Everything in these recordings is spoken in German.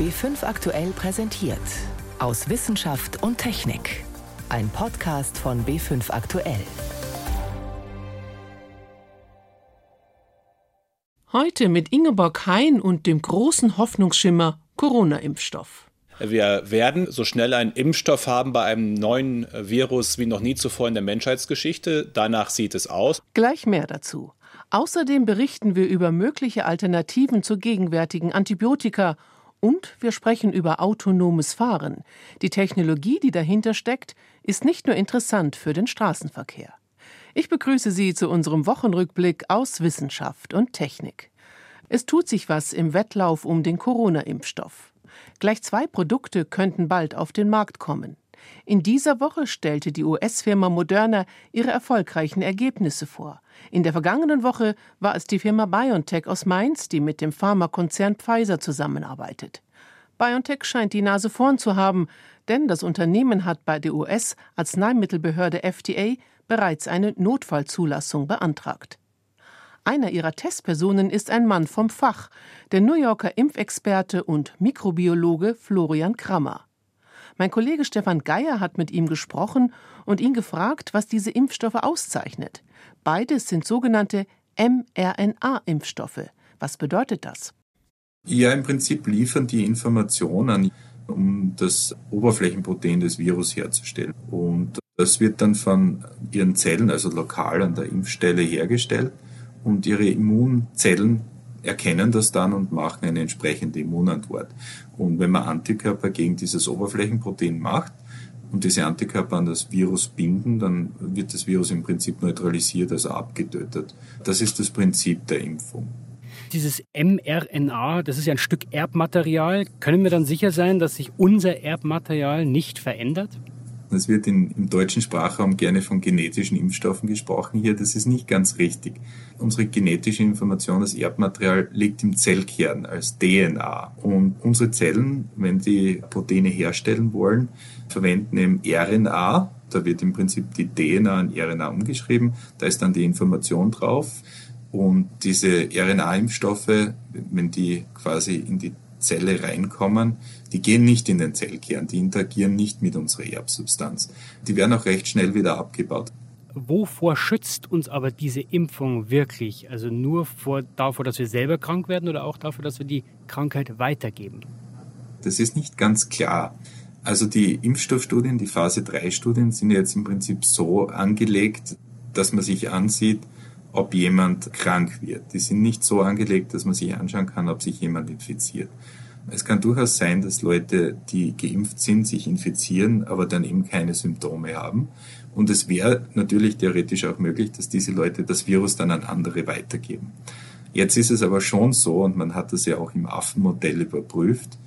B5 aktuell präsentiert. Aus Wissenschaft und Technik. Ein Podcast von B5 aktuell. Heute mit Ingeborg Hein und dem großen Hoffnungsschimmer Corona-Impfstoff. Wir werden so schnell einen Impfstoff haben bei einem neuen Virus wie noch nie zuvor in der Menschheitsgeschichte. Danach sieht es aus. Gleich mehr dazu. Außerdem berichten wir über mögliche Alternativen zu gegenwärtigen Antibiotika und wir sprechen über autonomes Fahren. Die Technologie, die dahinter steckt, ist nicht nur interessant für den Straßenverkehr. Ich begrüße Sie zu unserem Wochenrückblick aus Wissenschaft und Technik. Es tut sich was im Wettlauf um den Corona-Impfstoff. Gleich zwei Produkte könnten bald auf den Markt kommen. In dieser Woche stellte die US-Firma Moderna ihre erfolgreichen Ergebnisse vor. In der vergangenen Woche war es die Firma BioNTech aus Mainz, die mit dem Pharmakonzern Pfizer zusammenarbeitet. BioNTech scheint die Nase vorn zu haben, denn das Unternehmen hat bei der US-Arzneimittelbehörde FDA bereits eine Notfallzulassung beantragt. Einer ihrer Testpersonen ist ein Mann vom Fach, der New Yorker Impfexperte und Mikrobiologe Florian Krammer. Mein Kollege Stefan Geier hat mit ihm gesprochen und ihn gefragt, was diese Impfstoffe auszeichnet. Beides sind sogenannte mRNA-Impfstoffe. Was bedeutet das? Ja, im Prinzip liefern die Informationen, um das Oberflächenprotein des Virus herzustellen. Und das wird dann von ihren Zellen, also lokal an der Impfstelle hergestellt und ihre Immunzellen erkennen das dann und machen eine entsprechende Immunantwort. Und wenn man Antikörper gegen dieses Oberflächenprotein macht und diese Antikörper an das Virus binden, dann wird das Virus im Prinzip neutralisiert, also abgetötet. Das ist das Prinzip der Impfung. Dieses mRNA, das ist ja ein Stück Erbmaterial. Können wir dann sicher sein, dass sich unser Erbmaterial nicht verändert? Es wird in, im deutschen Sprachraum gerne von genetischen Impfstoffen gesprochen hier. Das ist nicht ganz richtig. Unsere genetische Information, das Erbmaterial, liegt im Zellkern als DNA. Und unsere Zellen, wenn die Proteine herstellen wollen, verwenden eben RNA. Da wird im Prinzip die DNA in RNA umgeschrieben. Da ist dann die Information drauf. Und diese RNA-Impfstoffe, wenn die quasi in die Zelle reinkommen, die gehen nicht in den Zellkern, die interagieren nicht mit unserer Erbsubstanz. Die werden auch recht schnell wieder abgebaut. Wovor schützt uns aber diese Impfung wirklich? Also nur vor, davor, dass wir selber krank werden oder auch davor, dass wir die Krankheit weitergeben? Das ist nicht ganz klar. Also die Impfstoffstudien, die Phase 3 Studien sind jetzt im Prinzip so angelegt, dass man sich ansieht, ob jemand krank wird. Die sind nicht so angelegt, dass man sich anschauen kann, ob sich jemand infiziert. Es kann durchaus sein, dass Leute, die geimpft sind, sich infizieren, aber dann eben keine Symptome haben. Und es wäre natürlich theoretisch auch möglich, dass diese Leute das Virus dann an andere weitergeben. Jetzt ist es aber schon so, und man hat das ja auch im Affenmodell überprüft,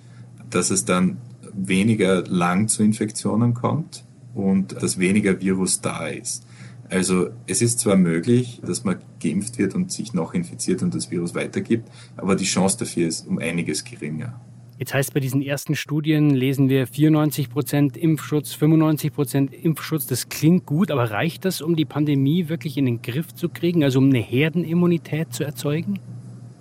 dass es dann weniger lang zu Infektionen kommt und dass weniger Virus da ist. Also es ist zwar möglich, dass man geimpft wird und sich noch infiziert und das Virus weitergibt, aber die Chance dafür ist um einiges geringer. Jetzt heißt bei diesen ersten Studien lesen wir 94 Prozent Impfschutz, 95 Prozent Impfschutz. Das klingt gut, aber reicht das, um die Pandemie wirklich in den Griff zu kriegen, also um eine Herdenimmunität zu erzeugen?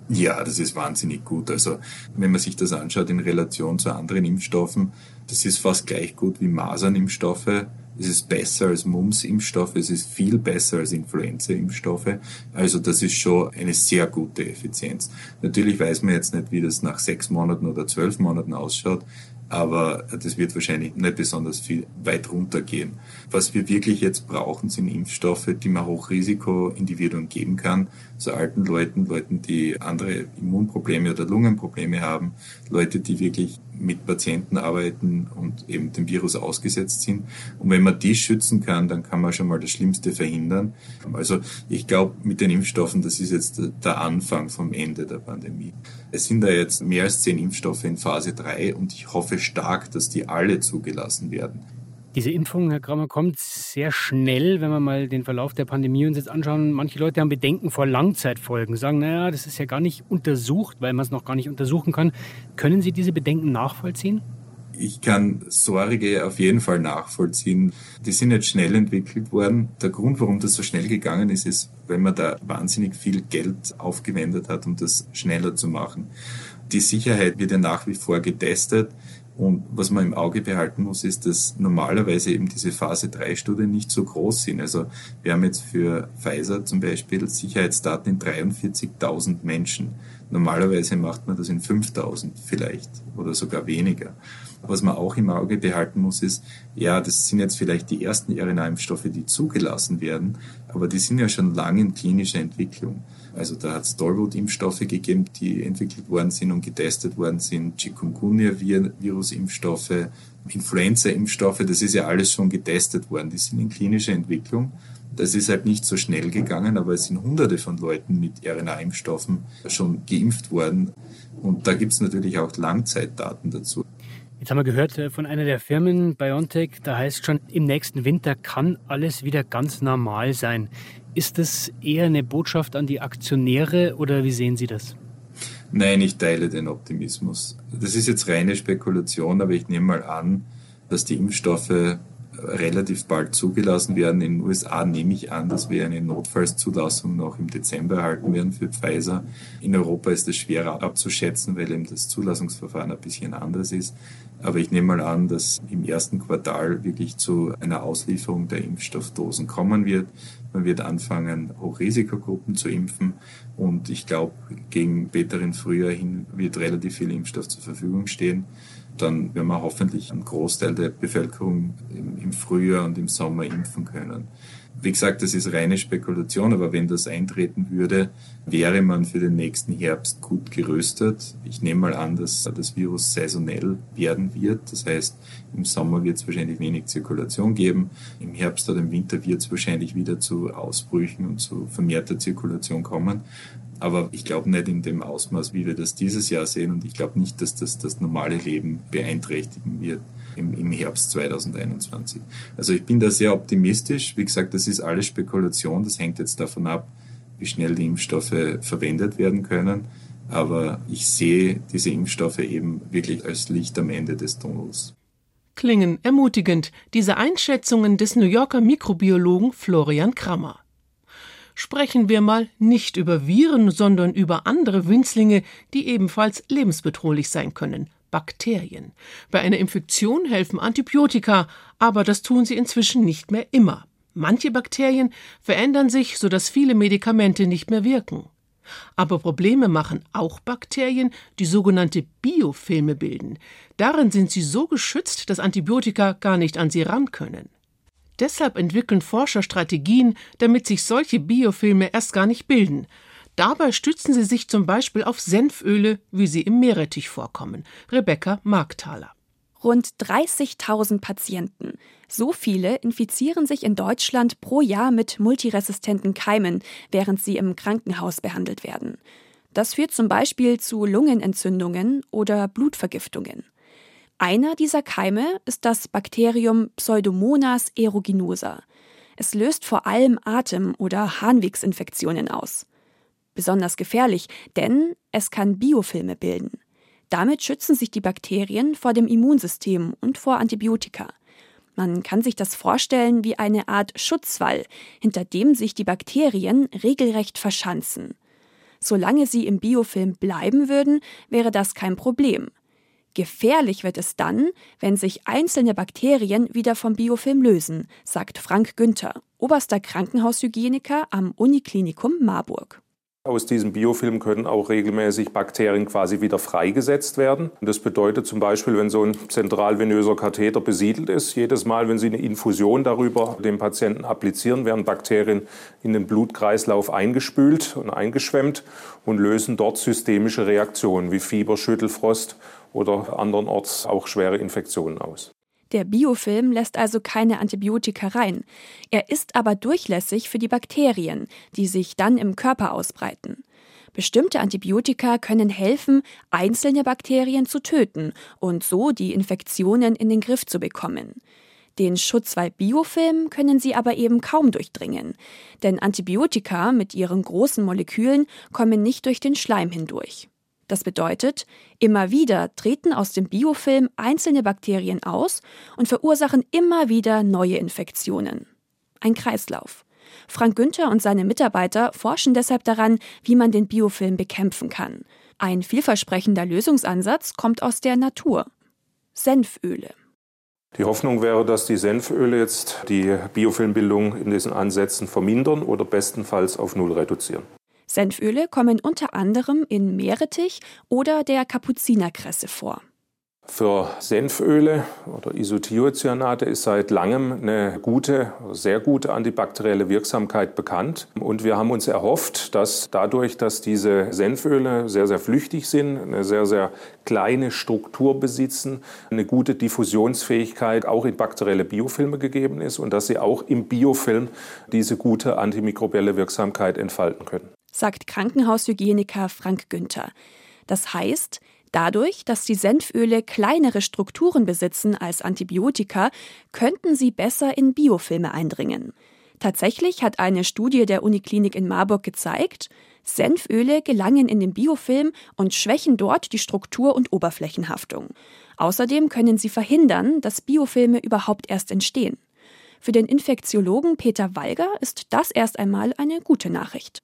Ja, das ist wahnsinnig gut. Also wenn man sich das anschaut in Relation zu anderen Impfstoffen, das ist fast gleich gut wie Masernimpfstoffe es ist besser als Mumps-Impfstoffe, es ist viel besser als Influenza-Impfstoffe. Also das ist schon eine sehr gute Effizienz. Natürlich weiß man jetzt nicht, wie das nach sechs Monaten oder zwölf Monaten ausschaut, aber das wird wahrscheinlich nicht besonders viel weit runtergehen. Was wir wirklich jetzt brauchen, sind Impfstoffe, die man Hochrisikoindividuen geben kann, so alten Leuten, Leuten, die andere Immunprobleme oder Lungenprobleme haben, Leute, die wirklich mit Patienten arbeiten und eben dem Virus ausgesetzt sind. Und wenn man die schützen kann, dann kann man schon mal das Schlimmste verhindern. Also ich glaube, mit den Impfstoffen, das ist jetzt der Anfang vom Ende der Pandemie. Es sind da jetzt mehr als zehn Impfstoffe in Phase 3 und ich hoffe stark, dass die alle zugelassen werden. Diese Impfung, Herr Kramer, kommt sehr schnell, wenn wir mal den Verlauf der Pandemie uns jetzt anschauen. Manche Leute haben Bedenken vor Langzeitfolgen, sagen, naja, das ist ja gar nicht untersucht, weil man es noch gar nicht untersuchen kann. Können Sie diese Bedenken nachvollziehen? Ich kann Sorge auf jeden Fall nachvollziehen. Die sind jetzt schnell entwickelt worden. Der Grund, warum das so schnell gegangen ist, ist, weil man da wahnsinnig viel Geld aufgewendet hat, um das schneller zu machen. Die Sicherheit wird ja nach wie vor getestet. Und was man im Auge behalten muss, ist, dass normalerweise eben diese Phase 3 Studien nicht so groß sind. Also wir haben jetzt für Pfizer zum Beispiel Sicherheitsdaten in 43.000 Menschen. Normalerweise macht man das in 5.000 vielleicht oder sogar weniger. Was man auch im Auge behalten muss, ist, ja, das sind jetzt vielleicht die ersten RNA-Impfstoffe, die zugelassen werden, aber die sind ja schon lange in klinischer Entwicklung. Also da hat es Tollwut-Impfstoffe gegeben, die entwickelt worden sind und getestet worden sind, Chikungunya-Virus-Impfstoffe, Influenza-Impfstoffe, das ist ja alles schon getestet worden. Die sind in klinischer Entwicklung. Das ist halt nicht so schnell gegangen, aber es sind hunderte von Leuten mit RNA-Impfstoffen schon geimpft worden. Und da gibt es natürlich auch Langzeitdaten dazu. Jetzt haben wir gehört äh, von einer der Firmen, BioNTech, da heißt schon, im nächsten Winter kann alles wieder ganz normal sein. Ist das eher eine Botschaft an die Aktionäre oder wie sehen Sie das? Nein, ich teile den Optimismus. Das ist jetzt reine Spekulation, aber ich nehme mal an, dass die Impfstoffe relativ bald zugelassen werden. In den USA nehme ich an, dass wir eine Notfallszulassung noch im Dezember erhalten werden für Pfizer. In Europa ist es schwerer abzuschätzen, weil eben das Zulassungsverfahren ein bisschen anders ist. Aber ich nehme mal an, dass im ersten Quartal wirklich zu einer Auslieferung der Impfstoffdosen kommen wird. Man wird anfangen, Hochrisikogruppen zu impfen. Und ich glaube, gegen späteren Frühjahr hin wird relativ viel Impfstoff zur Verfügung stehen dann werden wir hoffentlich einen Großteil der Bevölkerung im Frühjahr und im Sommer impfen können. Wie gesagt, das ist reine Spekulation, aber wenn das eintreten würde, wäre man für den nächsten Herbst gut gerüstet. Ich nehme mal an, dass das Virus saisonell werden wird. Das heißt, im Sommer wird es wahrscheinlich wenig Zirkulation geben. Im Herbst oder im Winter wird es wahrscheinlich wieder zu Ausbrüchen und zu vermehrter Zirkulation kommen. Aber ich glaube nicht in dem Ausmaß, wie wir das dieses Jahr sehen. Und ich glaube nicht, dass das das normale Leben beeinträchtigen wird im, im Herbst 2021. Also ich bin da sehr optimistisch. Wie gesagt, das ist alles Spekulation. Das hängt jetzt davon ab, wie schnell die Impfstoffe verwendet werden können. Aber ich sehe diese Impfstoffe eben wirklich als Licht am Ende des Tunnels. Klingen ermutigend, diese Einschätzungen des New Yorker Mikrobiologen Florian Krammer sprechen wir mal nicht über Viren, sondern über andere Winzlinge, die ebenfalls lebensbedrohlich sein können. Bakterien. Bei einer Infektion helfen Antibiotika, aber das tun sie inzwischen nicht mehr immer. Manche Bakterien verändern sich, sodass viele Medikamente nicht mehr wirken. Aber Probleme machen auch Bakterien, die sogenannte Biofilme bilden. Darin sind sie so geschützt, dass Antibiotika gar nicht an sie ran können. Deshalb entwickeln Forscher Strategien, damit sich solche Biofilme erst gar nicht bilden. Dabei stützen sie sich zum Beispiel auf Senföle, wie sie im Meerrettich vorkommen. Rebecca Markthaler. Rund 30.000 Patienten. So viele infizieren sich in Deutschland pro Jahr mit multiresistenten Keimen, während sie im Krankenhaus behandelt werden. Das führt zum Beispiel zu Lungenentzündungen oder Blutvergiftungen. Einer dieser Keime ist das Bakterium Pseudomonas aeruginosa. Es löst vor allem Atem- oder Harnwegsinfektionen aus. Besonders gefährlich, denn es kann Biofilme bilden. Damit schützen sich die Bakterien vor dem Immunsystem und vor Antibiotika. Man kann sich das vorstellen wie eine Art Schutzwall, hinter dem sich die Bakterien regelrecht verschanzen. Solange sie im Biofilm bleiben würden, wäre das kein Problem. Gefährlich wird es dann, wenn sich einzelne Bakterien wieder vom Biofilm lösen, sagt Frank Günther, oberster Krankenhaushygieniker am Uniklinikum Marburg. Aus diesem Biofilm können auch regelmäßig Bakterien quasi wieder freigesetzt werden. Das bedeutet zum Beispiel, wenn so ein zentralvenöser Katheter besiedelt ist, jedes Mal, wenn Sie eine Infusion darüber dem Patienten applizieren, werden Bakterien in den Blutkreislauf eingespült und eingeschwemmt und lösen dort systemische Reaktionen wie Fieber, Schüttelfrost oder andernorts auch schwere Infektionen aus. Der Biofilm lässt also keine Antibiotika rein. Er ist aber durchlässig für die Bakterien, die sich dann im Körper ausbreiten. Bestimmte Antibiotika können helfen, einzelne Bakterien zu töten und so die Infektionen in den Griff zu bekommen. Den Schutzwall Biofilm können sie aber eben kaum durchdringen, denn Antibiotika mit ihren großen Molekülen kommen nicht durch den Schleim hindurch. Das bedeutet, immer wieder treten aus dem Biofilm einzelne Bakterien aus und verursachen immer wieder neue Infektionen. Ein Kreislauf. Frank Günther und seine Mitarbeiter forschen deshalb daran, wie man den Biofilm bekämpfen kann. Ein vielversprechender Lösungsansatz kommt aus der Natur. Senföle. Die Hoffnung wäre, dass die Senföle jetzt die Biofilmbildung in diesen Ansätzen vermindern oder bestenfalls auf Null reduzieren. Senföle kommen unter anderem in Meerrettich oder der Kapuzinerkresse vor. Für Senföle oder Isothiocyanate ist seit langem eine gute, sehr gute antibakterielle Wirksamkeit bekannt. Und wir haben uns erhofft, dass dadurch, dass diese Senföle sehr, sehr flüchtig sind, eine sehr, sehr kleine Struktur besitzen, eine gute Diffusionsfähigkeit auch in bakterielle Biofilme gegeben ist und dass sie auch im Biofilm diese gute antimikrobielle Wirksamkeit entfalten können. Sagt Krankenhaushygieniker Frank Günther. Das heißt, Dadurch, dass die Senföle kleinere Strukturen besitzen als Antibiotika, könnten sie besser in Biofilme eindringen. Tatsächlich hat eine Studie der Uniklinik in Marburg gezeigt, Senföle gelangen in den Biofilm und schwächen dort die Struktur und Oberflächenhaftung. Außerdem können sie verhindern, dass Biofilme überhaupt erst entstehen. Für den Infektiologen Peter Walger ist das erst einmal eine gute Nachricht.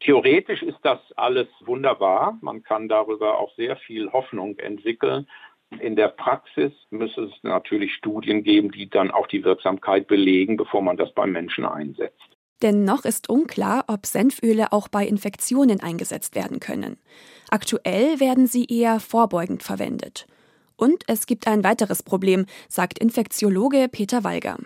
Theoretisch ist das alles wunderbar. Man kann darüber auch sehr viel Hoffnung entwickeln. In der Praxis müsste es natürlich Studien geben, die dann auch die Wirksamkeit belegen, bevor man das beim Menschen einsetzt. Denn noch ist unklar, ob Senföle auch bei Infektionen eingesetzt werden können. Aktuell werden sie eher vorbeugend verwendet. Und es gibt ein weiteres Problem, sagt Infektiologe Peter Walger.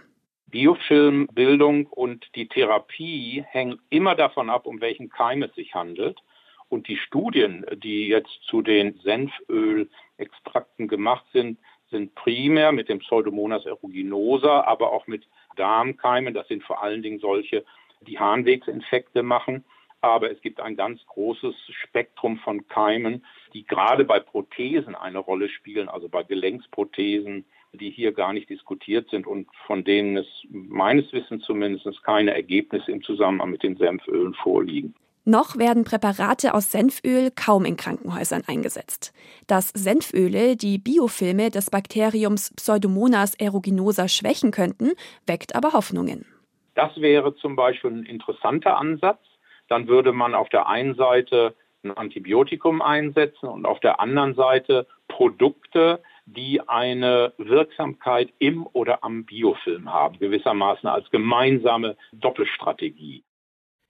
Biofilmbildung und die Therapie hängen immer davon ab, um welchen Keim es sich handelt. Und die Studien, die jetzt zu den Senfölextrakten gemacht sind, sind primär mit dem Pseudomonas aeruginosa, aber auch mit Darmkeimen. Das sind vor allen Dingen solche, die Harnwegsinfekte machen. Aber es gibt ein ganz großes Spektrum von Keimen, die gerade bei Prothesen eine Rolle spielen, also bei Gelenksprothesen, die hier gar nicht diskutiert sind und von denen es meines Wissens zumindest keine Ergebnisse im Zusammenhang mit den Senfölen vorliegen. Noch werden Präparate aus Senföl kaum in Krankenhäusern eingesetzt. Dass Senföle die Biofilme des Bakteriums Pseudomonas aeruginosa schwächen könnten, weckt aber Hoffnungen. Das wäre zum Beispiel ein interessanter Ansatz. Dann würde man auf der einen Seite ein Antibiotikum einsetzen und auf der anderen Seite Produkte, die eine Wirksamkeit im oder am Biofilm haben, gewissermaßen als gemeinsame Doppelstrategie.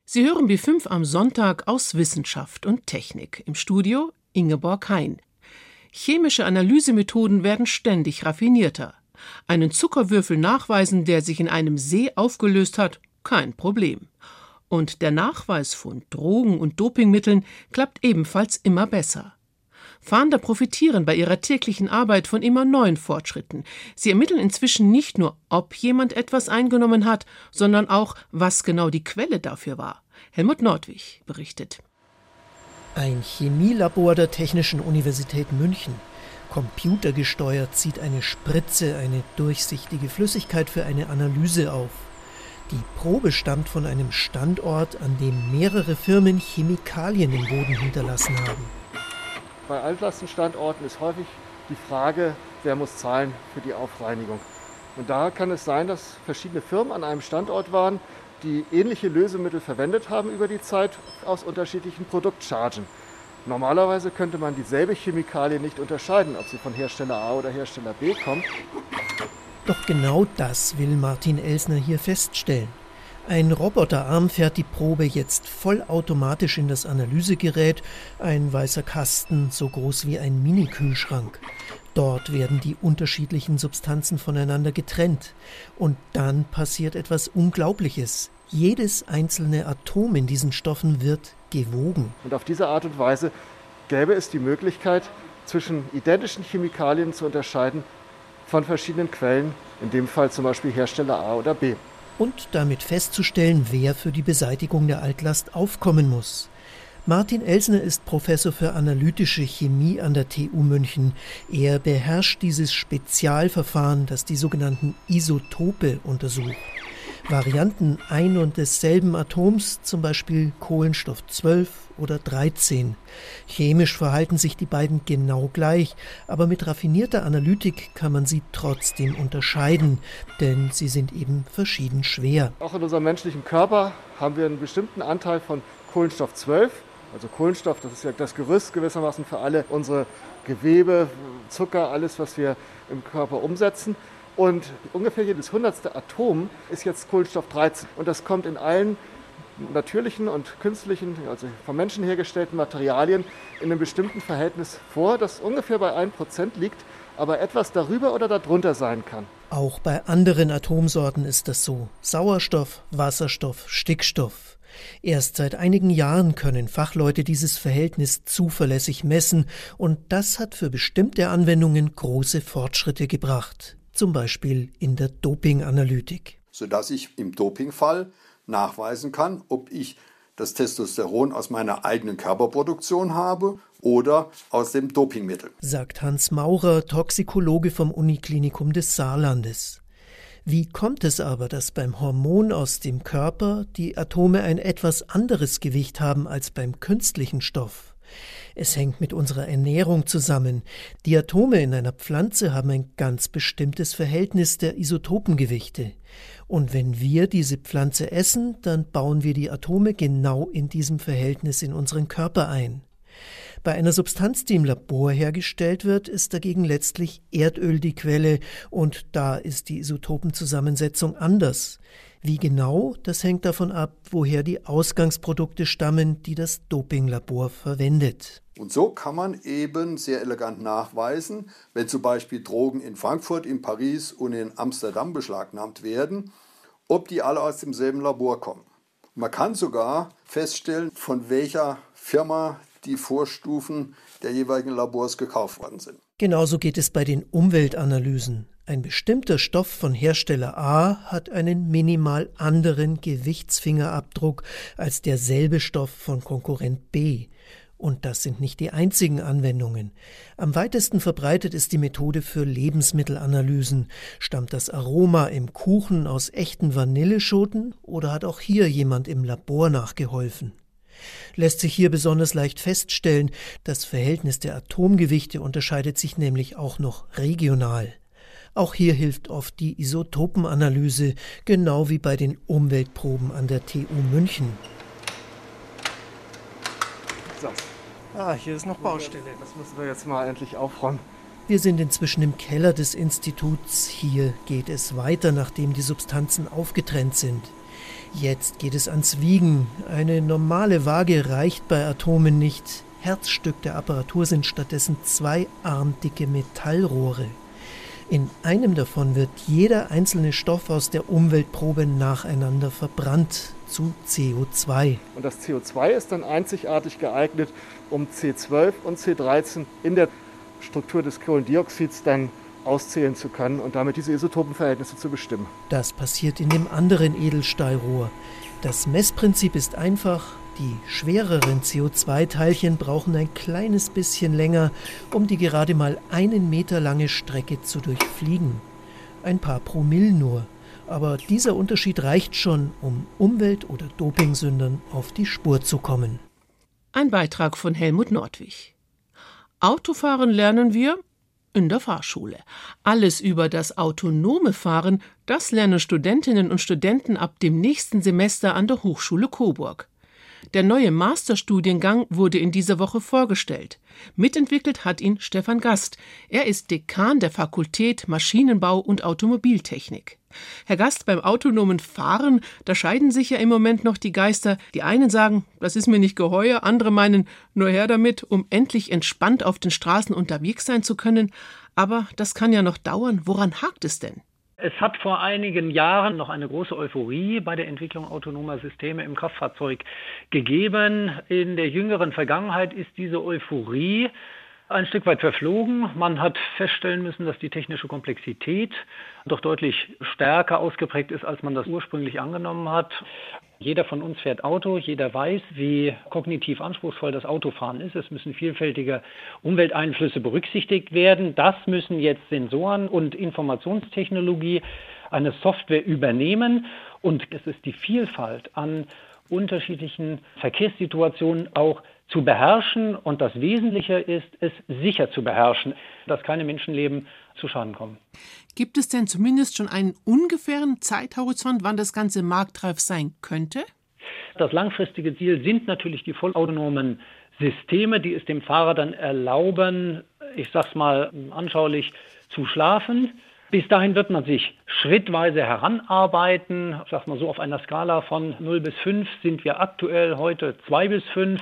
Sie hören B5 am Sonntag aus Wissenschaft und Technik. Im Studio Ingeborg Hein. Chemische Analysemethoden werden ständig raffinierter. Einen Zuckerwürfel nachweisen, der sich in einem See aufgelöst hat, kein Problem. Und der Nachweis von Drogen und Dopingmitteln klappt ebenfalls immer besser. Fahnder profitieren bei ihrer täglichen Arbeit von immer neuen Fortschritten. Sie ermitteln inzwischen nicht nur, ob jemand etwas eingenommen hat, sondern auch, was genau die Quelle dafür war. Helmut Nordwig berichtet. Ein Chemielabor der Technischen Universität München. Computergesteuert zieht eine Spritze eine durchsichtige Flüssigkeit für eine Analyse auf. Die Probe stammt von einem Standort, an dem mehrere Firmen Chemikalien im Boden hinterlassen haben. Bei Altlastenstandorten ist häufig die Frage, wer muss zahlen für die Aufreinigung. Und da kann es sein, dass verschiedene Firmen an einem Standort waren, die ähnliche Lösemittel verwendet haben über die Zeit aus unterschiedlichen Produktchargen. Normalerweise könnte man dieselbe Chemikalie nicht unterscheiden, ob sie von Hersteller A oder Hersteller B kommt. Doch genau das will Martin Elsner hier feststellen. Ein Roboterarm fährt die Probe jetzt vollautomatisch in das Analysegerät, ein weißer Kasten so groß wie ein Mini-Kühlschrank. Dort werden die unterschiedlichen Substanzen voneinander getrennt. Und dann passiert etwas Unglaubliches. Jedes einzelne Atom in diesen Stoffen wird gewogen. Und auf diese Art und Weise gäbe es die Möglichkeit, zwischen identischen Chemikalien zu unterscheiden von verschiedenen Quellen, in dem Fall zum Beispiel Hersteller A oder B und damit festzustellen, wer für die Beseitigung der Altlast aufkommen muss. Martin Elsner ist Professor für analytische Chemie an der TU München. Er beherrscht dieses Spezialverfahren, das die sogenannten Isotope untersucht. Varianten ein und desselben Atoms, zum Beispiel Kohlenstoff 12 oder 13. Chemisch verhalten sich die beiden genau gleich, aber mit raffinierter Analytik kann man sie trotzdem unterscheiden, denn sie sind eben verschieden schwer. Auch in unserem menschlichen Körper haben wir einen bestimmten Anteil von Kohlenstoff 12 Also Kohlenstoff, das ist ja das Gerüst gewissermaßen für alle unsere Gewebe, Zucker, alles, was wir im Körper umsetzen. Und ungefähr jedes hundertste Atom ist jetzt Kohlenstoff 13. Und das kommt in allen natürlichen und künstlichen, also vom Menschen hergestellten Materialien in einem bestimmten Verhältnis vor, das ungefähr bei 1% liegt, aber etwas darüber oder darunter sein kann. Auch bei anderen Atomsorten ist das so. Sauerstoff, Wasserstoff, Stickstoff. Erst seit einigen Jahren können Fachleute dieses Verhältnis zuverlässig messen, und das hat für bestimmte Anwendungen große Fortschritte gebracht, zum Beispiel in der Dopinganalytik. Sodass ich im Dopingfall nachweisen kann, ob ich das Testosteron aus meiner eigenen Körperproduktion habe oder aus dem Dopingmittel. Sagt Hans Maurer, Toxikologe vom Uniklinikum des Saarlandes. Wie kommt es aber, dass beim Hormon aus dem Körper die Atome ein etwas anderes Gewicht haben als beim künstlichen Stoff? Es hängt mit unserer Ernährung zusammen. Die Atome in einer Pflanze haben ein ganz bestimmtes Verhältnis der Isotopengewichte. Und wenn wir diese Pflanze essen, dann bauen wir die Atome genau in diesem Verhältnis in unseren Körper ein. Bei einer Substanz, die im Labor hergestellt wird, ist dagegen letztlich Erdöl die Quelle und da ist die Isotopenzusammensetzung anders. Wie genau, das hängt davon ab, woher die Ausgangsprodukte stammen, die das Dopinglabor verwendet. Und so kann man eben sehr elegant nachweisen, wenn zum Beispiel Drogen in Frankfurt, in Paris und in Amsterdam beschlagnahmt werden, ob die alle aus demselben Labor kommen. Man kann sogar feststellen, von welcher Firma die Vorstufen der jeweiligen Labors gekauft worden sind. Genauso geht es bei den Umweltanalysen. Ein bestimmter Stoff von Hersteller A hat einen minimal anderen Gewichtsfingerabdruck als derselbe Stoff von Konkurrent B. Und das sind nicht die einzigen Anwendungen. Am weitesten verbreitet ist die Methode für Lebensmittelanalysen. Stammt das Aroma im Kuchen aus echten Vanilleschoten oder hat auch hier jemand im Labor nachgeholfen? Lässt sich hier besonders leicht feststellen, das Verhältnis der Atomgewichte unterscheidet sich nämlich auch noch regional. Auch hier hilft oft die Isotopenanalyse, genau wie bei den Umweltproben an der TU München. So. Ah, hier ist noch Baustelle. Das müssen wir jetzt mal endlich aufräumen. Wir sind inzwischen im Keller des Instituts. Hier geht es weiter, nachdem die Substanzen aufgetrennt sind. Jetzt geht es ans Wiegen. Eine normale Waage reicht bei Atomen nicht. Herzstück der Apparatur sind stattdessen zwei armdicke Metallrohre. In einem davon wird jeder einzelne Stoff aus der Umweltprobe nacheinander verbrannt zu CO2. Und das CO2 ist dann einzigartig geeignet, um C12 und C13 in der Struktur des Kohlendioxids dann auszählen zu können und damit diese Isotopenverhältnisse zu bestimmen. Das passiert in dem anderen Edelstahlrohr. Das Messprinzip ist einfach, die schwereren CO2-Teilchen brauchen ein kleines bisschen länger, um die gerade mal einen Meter lange Strecke zu durchfliegen. Ein paar Promille nur. Aber dieser Unterschied reicht schon, um Umwelt- oder Dopingsündern auf die Spur zu kommen. Ein Beitrag von Helmut Nordwig. Autofahren lernen wir in der Fahrschule. Alles über das autonome Fahren, das lernen Studentinnen und Studenten ab dem nächsten Semester an der Hochschule Coburg. Der neue Masterstudiengang wurde in dieser Woche vorgestellt. Mitentwickelt hat ihn Stefan Gast. Er ist Dekan der Fakultät Maschinenbau und Automobiltechnik. Herr Gast, beim autonomen Fahren, da scheiden sich ja im Moment noch die Geister. Die einen sagen, das ist mir nicht geheuer, andere meinen, nur her damit, um endlich entspannt auf den Straßen unterwegs sein zu können. Aber das kann ja noch dauern. Woran hakt es denn? Es hat vor einigen Jahren noch eine große Euphorie bei der Entwicklung autonomer Systeme im Kraftfahrzeug gegeben. In der jüngeren Vergangenheit ist diese Euphorie ein Stück weit verflogen. Man hat feststellen müssen, dass die technische Komplexität doch deutlich stärker ausgeprägt ist, als man das ursprünglich angenommen hat. Jeder von uns fährt Auto, jeder weiß, wie kognitiv anspruchsvoll das Autofahren ist. Es müssen vielfältige Umwelteinflüsse berücksichtigt werden. Das müssen jetzt Sensoren und Informationstechnologie eine Software übernehmen. Und es ist die Vielfalt an unterschiedlichen Verkehrssituationen auch zu beherrschen. Und das Wesentliche ist, es sicher zu beherrschen, dass keine Menschenleben zu Schaden kommen. Gibt es denn zumindest schon einen ungefähren Zeithorizont, wann das Ganze marktreif sein könnte? Das langfristige Ziel sind natürlich die vollautonomen Systeme, die es dem Fahrer dann erlauben, ich sag's mal anschaulich, zu schlafen. Bis dahin wird man sich schrittweise heranarbeiten. Ich sag mal so, auf einer Skala von 0 bis 5 sind wir aktuell heute 2 bis 5.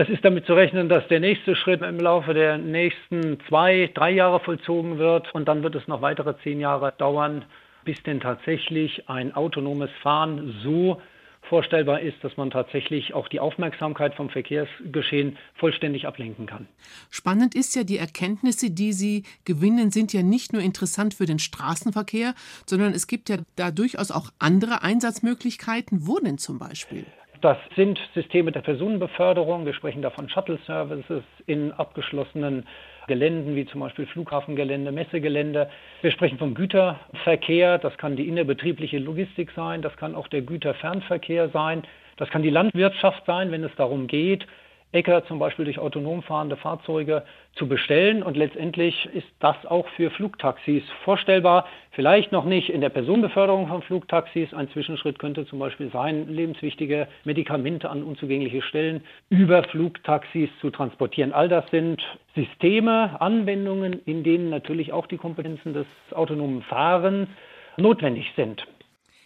Es ist damit zu rechnen, dass der nächste Schritt im Laufe der nächsten zwei, drei Jahre vollzogen wird und dann wird es noch weitere zehn Jahre dauern, bis denn tatsächlich ein autonomes Fahren so vorstellbar ist, dass man tatsächlich auch die Aufmerksamkeit vom Verkehrsgeschehen vollständig ablenken kann. Spannend ist ja, die Erkenntnisse, die Sie gewinnen, sind ja nicht nur interessant für den Straßenverkehr, sondern es gibt ja da durchaus auch andere Einsatzmöglichkeiten. Wo denn zum Beispiel? Das sind Systeme der Personenbeförderung. Wir sprechen da von Shuttle-Services in abgeschlossenen Geländen, wie zum Beispiel Flughafengelände, Messegelände. Wir sprechen vom Güterverkehr. Das kann die innerbetriebliche Logistik sein. Das kann auch der Güterfernverkehr sein. Das kann die Landwirtschaft sein, wenn es darum geht, Äcker zum Beispiel durch autonom fahrende Fahrzeuge zu bestellen. Und letztendlich ist das auch für Flugtaxis vorstellbar. Vielleicht noch nicht in der Personenbeförderung von Flugtaxis. Ein Zwischenschritt könnte zum Beispiel sein, lebenswichtige Medikamente an unzugängliche Stellen über Flugtaxis zu transportieren. All das sind Systeme, Anwendungen, in denen natürlich auch die Kompetenzen des autonomen Fahrens notwendig sind.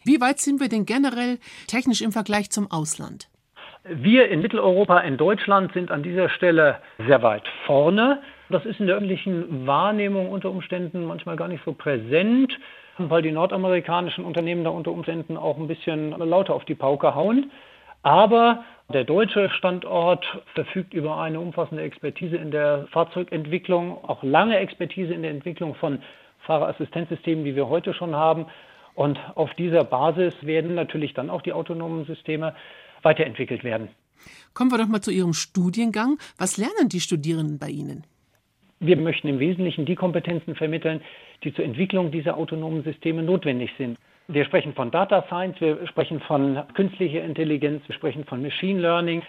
Wie weit sind wir denn generell technisch im Vergleich zum Ausland? Wir in Mitteleuropa, in Deutschland sind an dieser Stelle sehr weit vorne. Das ist in der öffentlichen Wahrnehmung unter Umständen manchmal gar nicht so präsent, weil die nordamerikanischen Unternehmen da unter Umständen auch ein bisschen lauter auf die Pauke hauen. Aber der deutsche Standort verfügt über eine umfassende Expertise in der Fahrzeugentwicklung, auch lange Expertise in der Entwicklung von Fahrerassistenzsystemen, die wir heute schon haben. Und auf dieser Basis werden natürlich dann auch die autonomen Systeme weiterentwickelt werden. Kommen wir doch mal zu Ihrem Studiengang. Was lernen die Studierenden bei Ihnen? Wir möchten im Wesentlichen die Kompetenzen vermitteln, die zur Entwicklung dieser autonomen Systeme notwendig sind. Wir sprechen von Data Science, wir sprechen von künstlicher Intelligenz, wir sprechen von Machine Learning.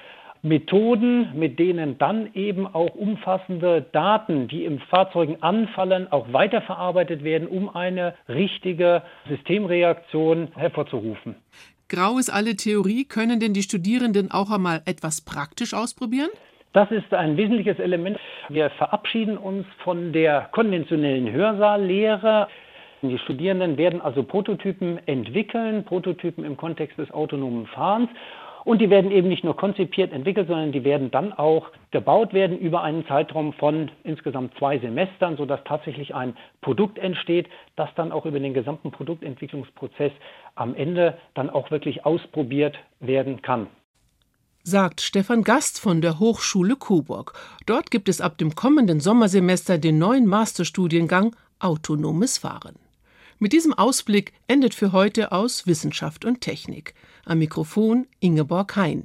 Methoden, mit denen dann eben auch umfassende Daten, die im Fahrzeugen anfallen, auch weiterverarbeitet werden, um eine richtige Systemreaktion hervorzurufen. Grau ist alle Theorie. Können denn die Studierenden auch einmal etwas praktisch ausprobieren? Das ist ein wesentliches Element. Wir verabschieden uns von der konventionellen Hörsaallehre. Die Studierenden werden also Prototypen entwickeln, Prototypen im Kontext des autonomen Fahrens. Und die werden eben nicht nur konzipiert entwickelt, sondern die werden dann auch gebaut werden über einen Zeitraum von insgesamt zwei Semestern, sodass tatsächlich ein Produkt entsteht, das dann auch über den gesamten Produktentwicklungsprozess am Ende dann auch wirklich ausprobiert werden kann. Sagt Stefan Gast von der Hochschule Coburg. Dort gibt es ab dem kommenden Sommersemester den neuen Masterstudiengang Autonomes Fahren. Mit diesem Ausblick endet für heute aus Wissenschaft und Technik. Am Mikrofon Ingeborg Hein.